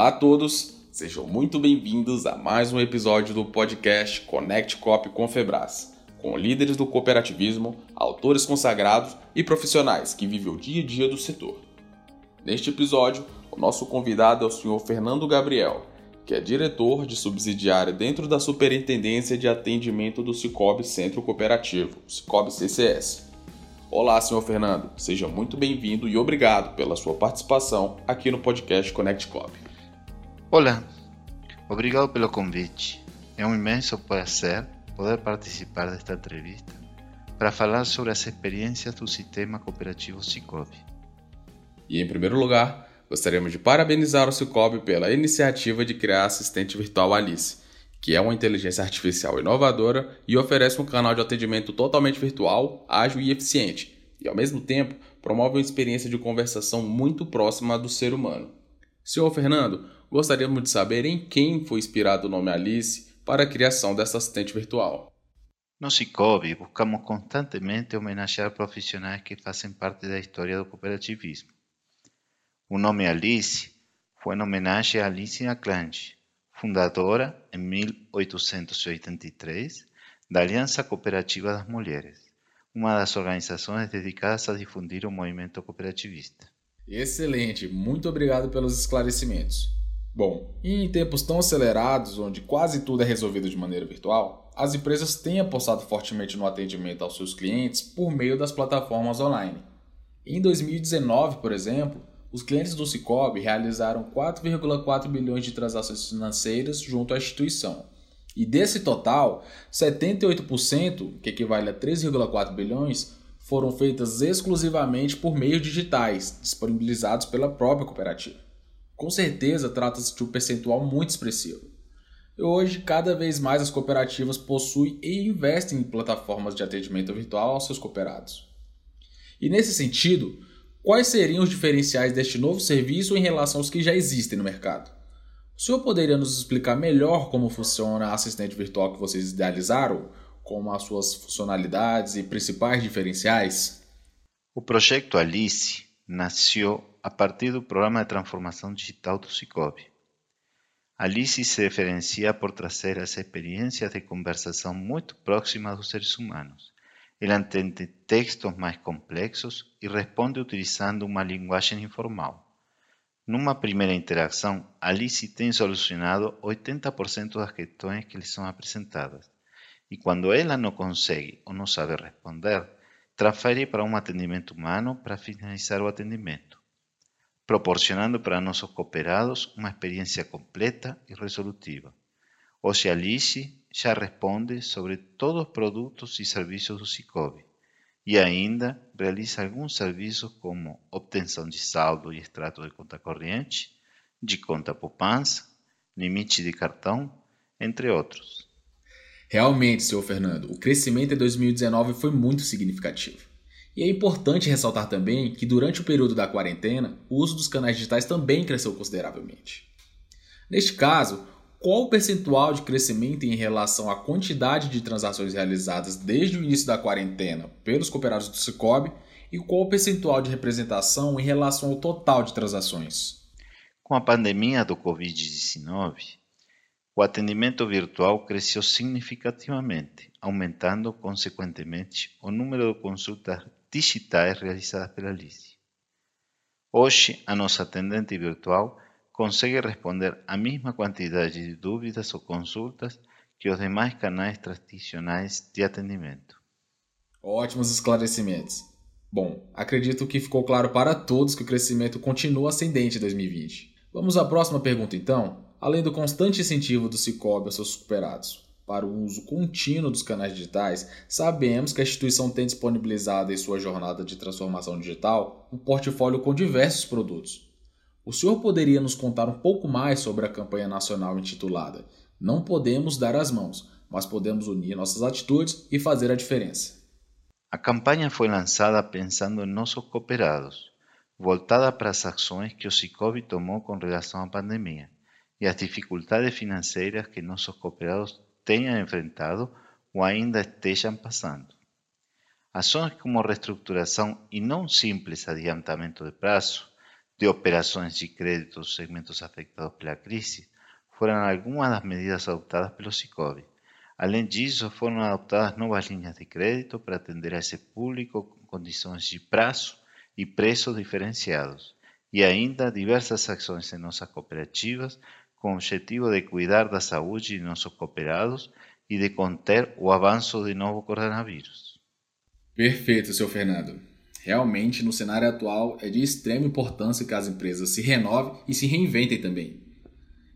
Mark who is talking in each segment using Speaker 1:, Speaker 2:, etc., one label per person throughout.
Speaker 1: Olá a todos, sejam muito bem-vindos a mais um episódio do podcast Connect Cop com Febras, com líderes do cooperativismo, autores consagrados e profissionais que vivem o dia a dia do setor. Neste episódio, o nosso convidado é o Sr. Fernando Gabriel, que é diretor de subsidiária dentro da Superintendência de Atendimento do Cicobi Centro Cooperativo, Cicobi CCS. Olá, senhor Fernando, seja muito bem-vindo e obrigado pela sua participação aqui no podcast Connect Cop.
Speaker 2: Olá, obrigado pelo convite. É um imenso prazer poder participar desta entrevista para falar sobre as experiências do sistema cooperativo Cicobi.
Speaker 1: E em primeiro lugar, gostaríamos de parabenizar o Cicobi pela iniciativa de criar a assistente virtual Alice, que é uma inteligência artificial inovadora e oferece um canal de atendimento totalmente virtual, ágil e eficiente, e ao mesmo tempo promove uma experiência de conversação muito próxima do ser humano. Senhor Fernando, gostaríamos de saber em quem foi inspirado o nome Alice para a criação dessa assistente virtual.
Speaker 2: No Cicobi, buscamos constantemente homenagear profissionais que fazem parte da história do cooperativismo. O nome Alice foi em homenagem a Alice Aclange, fundadora, em 1883, da Aliança Cooperativa das Mulheres, uma das organizações dedicadas a difundir o movimento cooperativista.
Speaker 1: Excelente, muito obrigado pelos esclarecimentos. Bom, em tempos tão acelerados, onde quase tudo é resolvido de maneira virtual, as empresas têm apostado fortemente no atendimento aos seus clientes por meio das plataformas online. Em 2019, por exemplo, os clientes do Cicobi realizaram 4,4 bilhões de transações financeiras junto à instituição. E desse total, 78%, que equivale a 3,4 bilhões, foram feitas exclusivamente por meios digitais, disponibilizados pela própria cooperativa. Com certeza, trata-se de um percentual muito expressivo. E hoje, cada vez mais as cooperativas possuem e investem em plataformas de atendimento virtual aos seus cooperados. E nesse sentido, Quais seriam os diferenciais deste novo serviço em relação aos que já existem no mercado? O senhor poderia nos explicar melhor como funciona a assistente virtual que vocês idealizaram, como as suas funcionalidades e principais diferenciais?
Speaker 2: O projeto Alice nasceu a partir do programa de transformação digital do Cicobi. Alice se diferencia por trazer as experiências de conversação muito próximas dos seres humanos Ele entende textos mais complexos e responde utilizando uma linguagem informal. Numa primeira interação, Alice tem solucionado 80% das questões que lhe são apresentadas. E quando ela não consegue ou não sabe responder, transfere para um atendimento humano para finalizar o atendimento, proporcionando para nossos cooperados uma experiência completa e resolutiva. Hoje Alice já responde sobre todos os produtos e serviços do Cicobi e ainda realiza alguns serviços como obtenção de saldo e extrato de conta corrente, de conta poupança, limite de cartão, entre outros.
Speaker 1: Realmente, senhor Fernando, o crescimento em 2019 foi muito significativo. E é importante ressaltar também que durante o período da quarentena, o uso dos canais digitais também cresceu consideravelmente. Neste caso, qual o percentual de crescimento em relação à quantidade de transações realizadas desde o início da quarentena pelos cooperados do Cicobi e qual o percentual de representação em relação ao total de transações?
Speaker 2: Com a pandemia do Covid-19, o atendimento virtual cresceu significativamente, aumentando consequentemente o número de consultas digitais realizadas pela Alice. Hoje, a nossa atendente virtual consegue responder a mesma quantidade de dúvidas ou consultas que os demais canais tradicionais de atendimento.
Speaker 1: Ótimos esclarecimentos. Bom, acredito que ficou claro para todos que o crescimento continua ascendente em 2020. Vamos à próxima pergunta então. Além do constante incentivo do Cicobi aos seus superados. Para o uso contínuo dos canais digitais, sabemos que a instituição tem disponibilizado em sua jornada de transformação digital um portfólio com diversos produtos, o senhor poderia nos contar um pouco mais sobre a campanha nacional intitulada Não Podemos Dar as Mãos, mas podemos unir nossas atitudes e fazer a diferença?
Speaker 2: A campanha foi lançada pensando em nossos cooperados, voltada para as ações que o Cicobi tomou com relação à pandemia e as dificuldades financeiras que nossos cooperados tenham enfrentado ou ainda estejam passando. Ações como reestruturação e não simples adiantamento de prazo, de operações de crédito dos segmentos afetados pela crise foram algumas das medidas adotadas pelo Sicob. Além disso, foram adotadas novas linhas de crédito para atender a esse público com condições de prazo e preços diferenciados, e ainda diversas ações em nossas cooperativas com o objetivo de cuidar da saúde de nossos cooperados e de conter o avanço de novo coronavírus.
Speaker 1: Perfeito, seu Fernando. Realmente, no cenário atual, é de extrema importância que as empresas se renovem e se reinventem também.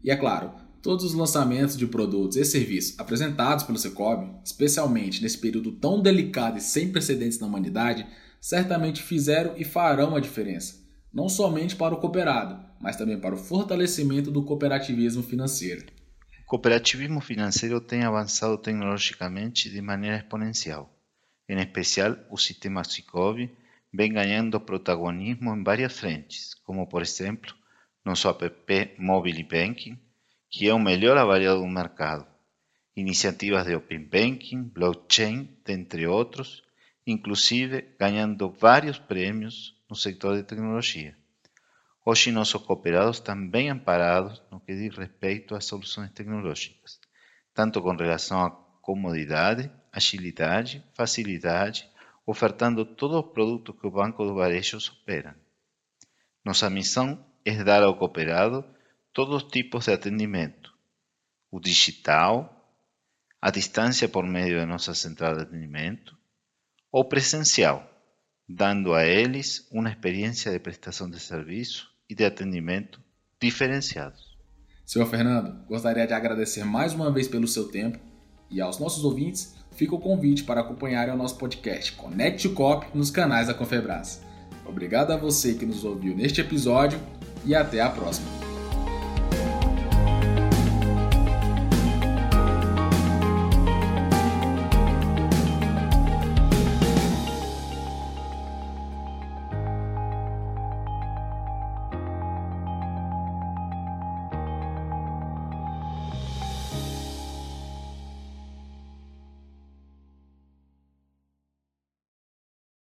Speaker 1: E é claro, todos os lançamentos de produtos e serviços apresentados pelo Secob, especialmente nesse período tão delicado e sem precedentes na humanidade, certamente fizeram e farão a diferença, não somente para o cooperado, mas também para o fortalecimento do cooperativismo financeiro.
Speaker 2: O cooperativismo financeiro tem avançado tecnologicamente de maneira exponencial. Em especial, o sistema Sicob vem ganhando protagonismo em várias frentes, como por exemplo, nosso app Mobile Banking, que é o melhor avaliado do mercado, iniciativas de Open Banking, blockchain, entre outros, inclusive ganhando vários prêmios no sector de tecnologia. Hoje nossos cooperados estão bem amparados no que diz respeito às soluções tecnológicas, tanto com relação à comodidade, agilidade, facilidade, ofertando todos os produtos que o Banco do Varejo opera. Nossa missão é dar ao cooperado todos os tipos de atendimento, o digital, a distância por meio de nossa central de atendimento, ou presencial, dando a eles uma experiência de prestação de serviço de atendimento diferenciados.
Speaker 1: Senhor Fernando, gostaria de agradecer mais uma vez pelo seu tempo e aos nossos ouvintes fica o convite para acompanharem o nosso podcast Conecte Cop nos canais da Confebras. Obrigado a você que nos ouviu neste episódio e até a próxima.